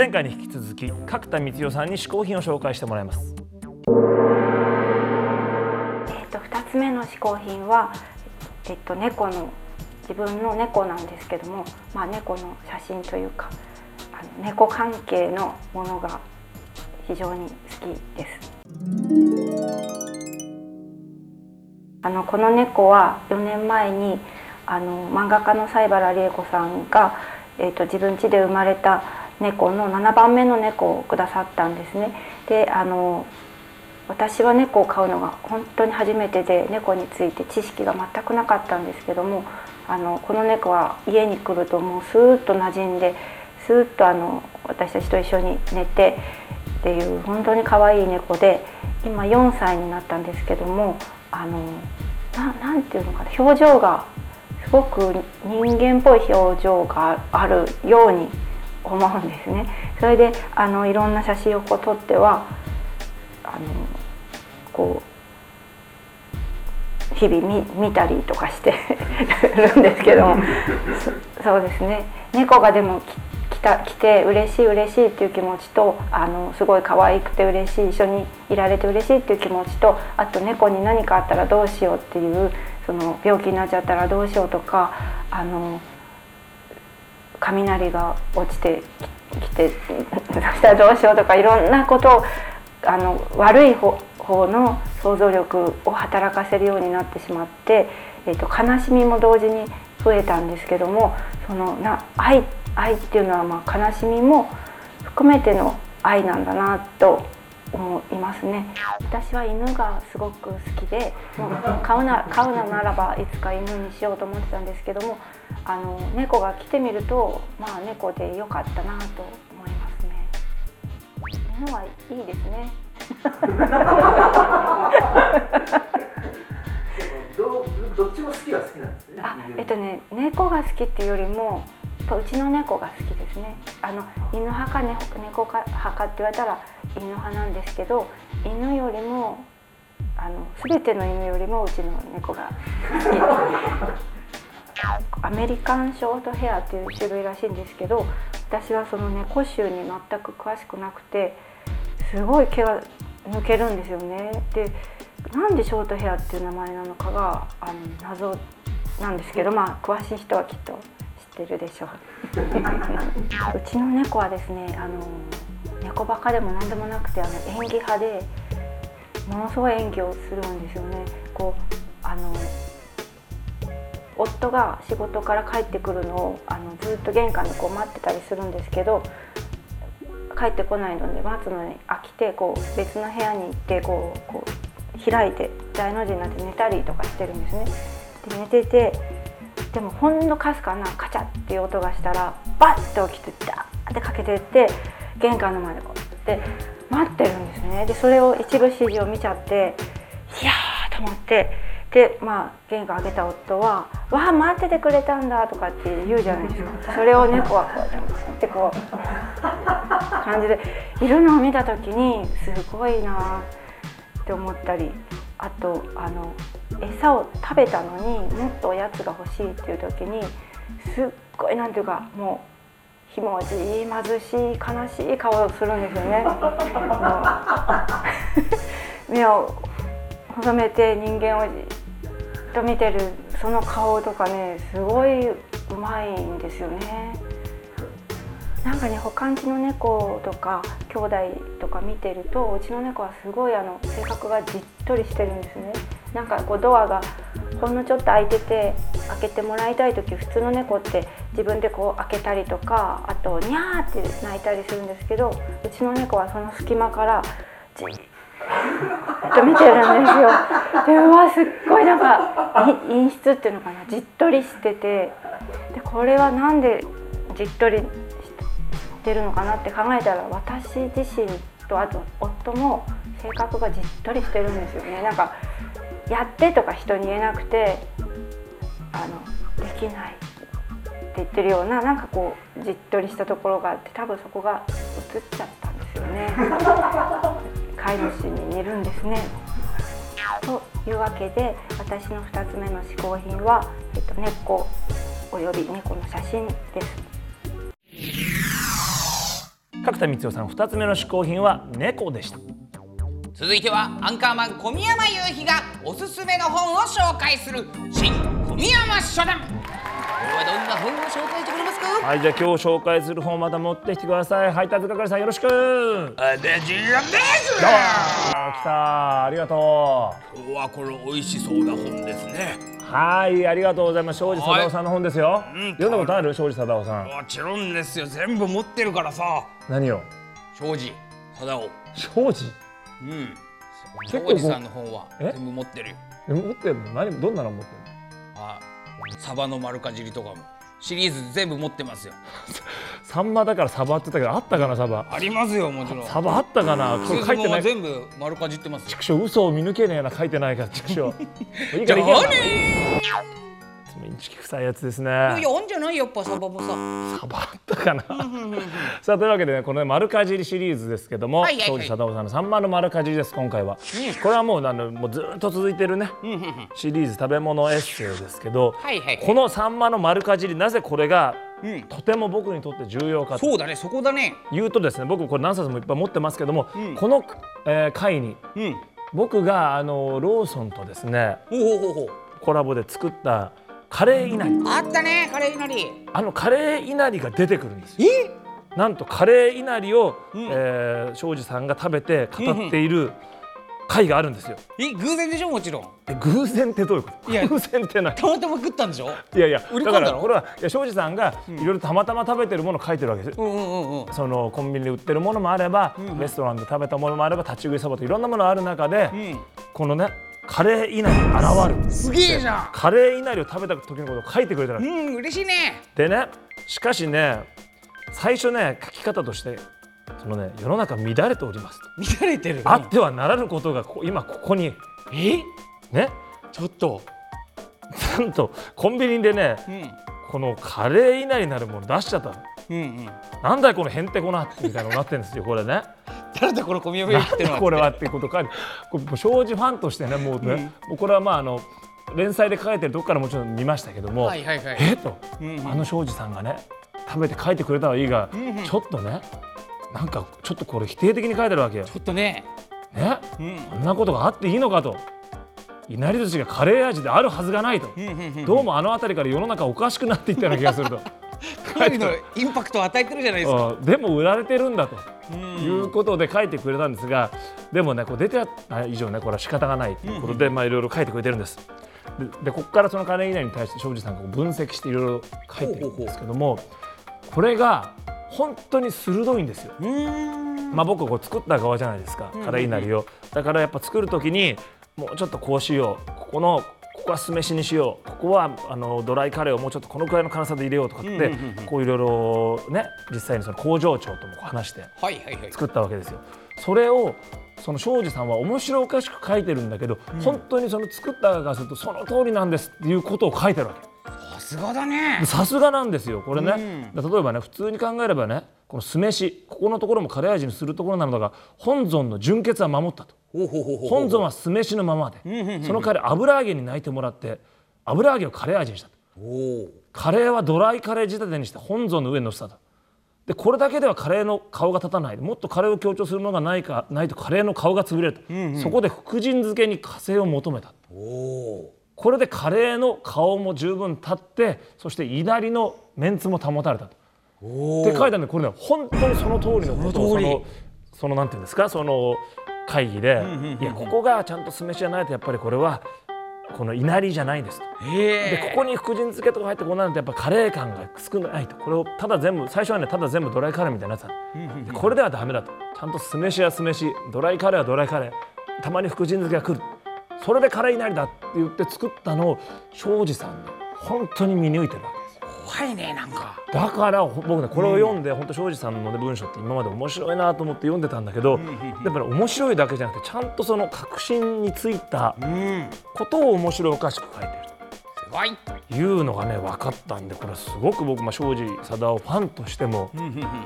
前回に引き続き角田光代さんに嗜好品を紹介してもらいますえっと2つ目の嗜好品はえっと猫の自分の猫なんですけども、まあ、猫の写真というかあの猫関係のものが非常に好きです。あのこの猫は4年前にあの漫画家の西原理恵子さんが、えーと、自分家で生まれた猫の7番目の猫をくださったんですね。であの私は猫を飼うのが本当に初めてで猫について知識が全くなかったんですけどもあのこの猫は家に来るともうスーッと馴染んでスーッとあの私たちと一緒に寝てっていう本当に可愛い猫で今4歳になったんですけどもあのなていうのかな表情がすごく人間っぽい表情があるように思うんですね。それであのいろんな写真をこう撮ってはあのこう日々見見たりとかして るんですけどもそうですね猫がでも来た来て嬉しい嬉しいっていう気持ちとあのすごい可愛くて嬉しい一緒にいられて嬉しいっていう気持ちとあと猫に何かあったらどうしようっていうその病気になっちゃったらどうしようとかあの雷が落ちてきてそしたらどうしようとかいろんなことをあの悪い方の想像力を働かせるようになってしまって、えーと、悲しみも同時に増えたんですけどもそのな愛愛っていうのはまあ悲しみも含めての愛なんだなと思いますね。私は犬がすごく好きでもう飼うな飼うなならばいつか犬にしようと思ってたんですけどもあの猫が来てみるとまあ猫でよかったなと思いますね。犬はいいですね。ど どっちも好きは好きなんですね。あえっとね猫が好きっていうよりもうちの猫が好きですね。あの犬派か猫か派かって言われたら犬派なんですけど犬よりもあの全ての犬よりもうちの猫が好き。アメリカンショートヘアっていう種類らしいんですけど私はその猫種に全く詳しくなくてすごい毛が抜けるんですよね。でなんでショートヘアっていう名前なのかがあの謎なんですけどまあ詳しい人はきっと知ってるでしょう。うちの猫はですねあの猫バカでも何でもなくてあの演技派でものすごい演技をするんですよねこうあの夫が仕事から帰ってくるのをあのずっと玄関でこう待ってたりするんですけど帰ってこないので待つのに飽きてこう別の部屋に行ってこうこう開いて大の字になって寝たりとかしてるんですね。で寝ててでもほんのかすかなカチャっていう音がしたらバッて起きてダーってかけてって玄関の前でこうやって待ってるんですね。でそれを一部始終を見ちゃっていやーと思ってでまあ玄関開けた夫は「わあ待っててくれたんだ」とかって言うじゃないですか。それを猫はこうやってこう感じでいるのを見た時にすごいなって思ったりあとあの餌を食べたのにもっとおやつが欲しいっていう時にすっごいなんていうかもうひもじい貧しい悲しい顔をするんですよね。目を細めて人間をじっと見てるその顔とかねすごいうまいんですよね。なんかね他んちの猫とか兄弟とか見てるとうちの猫はすごいあの性格がじっとりしてるんですね。なんかこうドアがほんのちょっと開いてて開けてもらいたい時普通の猫って自分でこう開けたりとかあとニャーって鳴いたりするんですけどうちの猫はその隙間からじっ と見てるんですよ。でうわすっごいなんか陰湿っていうのかなじっとりしててでこれは何でじっとりしてるのかなって考えたら私自身とあと夫も性格がじっとりしてるんですよね。なんかやってとか人に言えなくてあのできないって言ってるようななんかこうじっとりしたところがあって多分そこが映っちゃったんですよね。飼い主に似るんですね。というわけで私の2つ目の嗜好品は、えっと、猫および猫の写真です。角田光代さん2つ目の嗜好品は猫でした。続いてはアンカーマン小宮山雄飛がおすすめの本を紹介する新小宮山書談今日はどんな本を紹介してくれますか？はいじゃあ今日紹介する本また持ってきてください。配達係さんよろしく。あでじらです。来たありがと今日はこれ美味しそうな本ですね。うはいありがとうございます。庄司貞夫さんの本ですよ、うん。読んだことある？庄司貞夫さん。もちろんですよ。全部持ってるからさ。何を？庄司貞夫庄司？うん。庄司さんの本はえ？全部持ってるよ。え持ってるの？何？どんなの持ってるの？あサバの丸かじりとかも。シリーズ全部持ってますよ。サンマだからサバって言ったけどあったかなサバ。ありますよもちろん。サバあったかな？これ書いてない？全部丸かじってますよ。畜生嘘を見抜けねえな書いてないから畜生。いいからいけインチキ臭いやつですね。いやあんじゃないやっぱサバもさ。サバあったかな。さあというわけでねこのね丸かじりシリーズですけどもはいはいはい。庄司貞夫さんのサンマの丸かじりです今回は、これはもうあのもうずっと続いてるねうんうんうん。シリーズ食べ物エッセイですけど、はいはい。このサンマの丸かじりなぜこれがうん。とても僕にとって重要かと。そうだねそこだね。言うとですね僕これ何冊もいっぱい持ってますけども、うん。この、えー回にうん。僕があのローソンとですねコラボで作ったカレーいなりあったねカレーいなり。あのカレーいなりが出てくるんですよ。え？なんとカレーいなりを、うん。えー庄司さんが食べて語っている回があるんですよ。え偶然でしょ？もちろん。え偶然ってどういうこと？いや偶然ってない。たまたま食ったんでしょ？いやいやだからこれはいや庄司さんがいろいろたまたま食べてるものを書いてるわけです。うんうんうんうん。そのコンビニで売ってるものもあれば、ん。レストランで食べたものもあれば立ち食いそばといろんなものある中で、うん。このねカレーいなり現る。すげえじゃん。カレーいなりを食べた時のことを書いてくれたらうん嬉しいね。でねしかしね最初ね書き方としてそのね世の中乱れておりますと、乱れてるあってはならぬことがここ今ここに。え？ね？ちょっと。なんとコンビニでねうん。このカレーいなりなるもの出しちゃったの。うんうん。なんだよこのへんてこなみたいなのになってるんですよこれね誰だこの小宮山ってのこれはっていうことか。こ司ファンとしてねもうね、もうこれはまああの連載で書いてるとこからもちろん見ましたけども、はいはいはい。えっと、うんうんあの庄司さんがね食べて書いてくれたはいいが、んうんちょっとねなんかちょっとこれ否定的に書いてあるわけよ。ちょっとね。ね？うん。こんなことがあっていいのかと。いなり寿司がカレー味であるはずがないと。うんうんうんどうもあの辺りから世の中おかしくなっていったような気がすると。かなりのインパクトを与えてるじゃないですかうんでも売られてるんだと。うんいうことで書いてくれたんですがでもねこう出てあ以上ねこれは仕方がないということで、まあいろいろ書いてくれてるんです。ででここからそのカレー以内に対して庄司さんがこう分析していろいろ書いてるんですけどもこれが本当に鋭いんですよ。まあ、僕はこう作った側じゃないですかカレーいなりをだからやっぱ作る時にもうちょっとこうしようここのここは酢飯にしよう。ここはあのドライカレーをもうちょっとこのくらいの辛さで入れようとかって、うんうんうんうん。こういろいろね実際にその工場長とも話してはいはいはい。作ったわけですよ。それをその庄司さんは面白おかしく書いてるんだけど、本当にその作った側からするとその通りなんですっていうことを書いてるわけ。さすがだね。さすがなんですよこれね、例えばね普通に考えればねこの酢飯ここのところもカレー味にするところなのだが本尊の純血は守ったと本尊は酢飯のままで。その代わり油揚げに泣いてもらって油揚げをカレー味にしたカレーはドライカレー仕立てにして本尊の上に乗せたと。でこれだけではカレーの顔が立たない。もっとカレーを強調するものがないかないとカレーの顔が潰れると、そこで福神漬けに火星を求めた。これでカレーの顔も十分立ってそしていなりのメンツも保たれたと。おって書いてあるんでこれね本当にその通りのことをそのそのなんていうんですか？その会議で、いやここがちゃんと酢飯じゃないとやっぱりこれはこのいなりじゃないんですと。でここに福神漬けとか入ってこうなるとやっぱカレー感が少ないと。これをただ全部最初はねただ全部ドライカレーみたいなやつだでこれではダメだと。ちゃんと酢飯は酢飯ドライカレーはドライカレー。たまに福神漬けが来る。それでカレーになりだって言って作ったのを庄司さんね本当に見抜いてるわけ怖いねなんか。だからほ僕ねこれを読んで、本当庄司さんの、ね、文章って今まで面白いなと思って読んでたんだけど、やっぱり面白いだけじゃなくてちゃんとその確信についたうん。ことを面白おかしく書いてる。すごい。というのがね分かったんでこれすごく僕、まあ、庄司貞夫ファンとしても、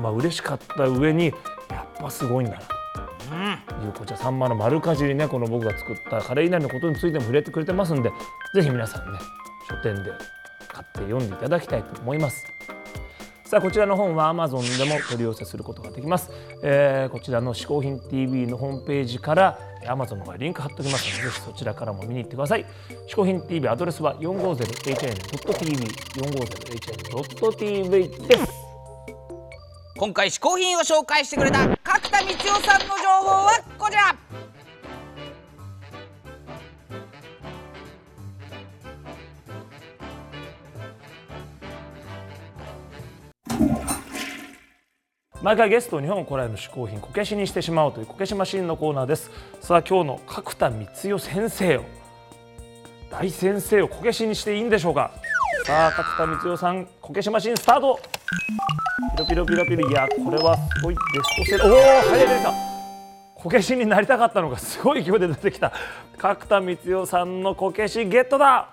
まあ嬉しかった上にやっぱすごいんだな。というこちらさんまの丸かじりねこの僕が作ったカレーいなりのことについても触れてくれてますんでぜひ皆さんね書店で買って読んでいただきたいと思います。さあこちらの本は Amazon でも取り寄せすることができます、えーこちらの「嗜好品 TV」のホームページから Amazon の方にリンク貼っておきますのでぜひそちらからも見に行ってください。嗜好品 TV アドレスは 450hn.tv 450hn.tv です。今回嗜好品を紹介してくれた角田光代さんの情報はこちら。毎回ゲストを日本古来の嗜好品こけしにしてしまおうというこけしマシンのコーナーです。さあ今日の角田光代先生を。大先生をこけしにしていいんでしょうか？さあ角田光代さんこけしマシンスタート。ピロピロピロピロいやこれはすごいベストセラーおお早い出てきたこけしになりたかったのがすごい勢いで出てきた角田光代さんのこけしゲットだ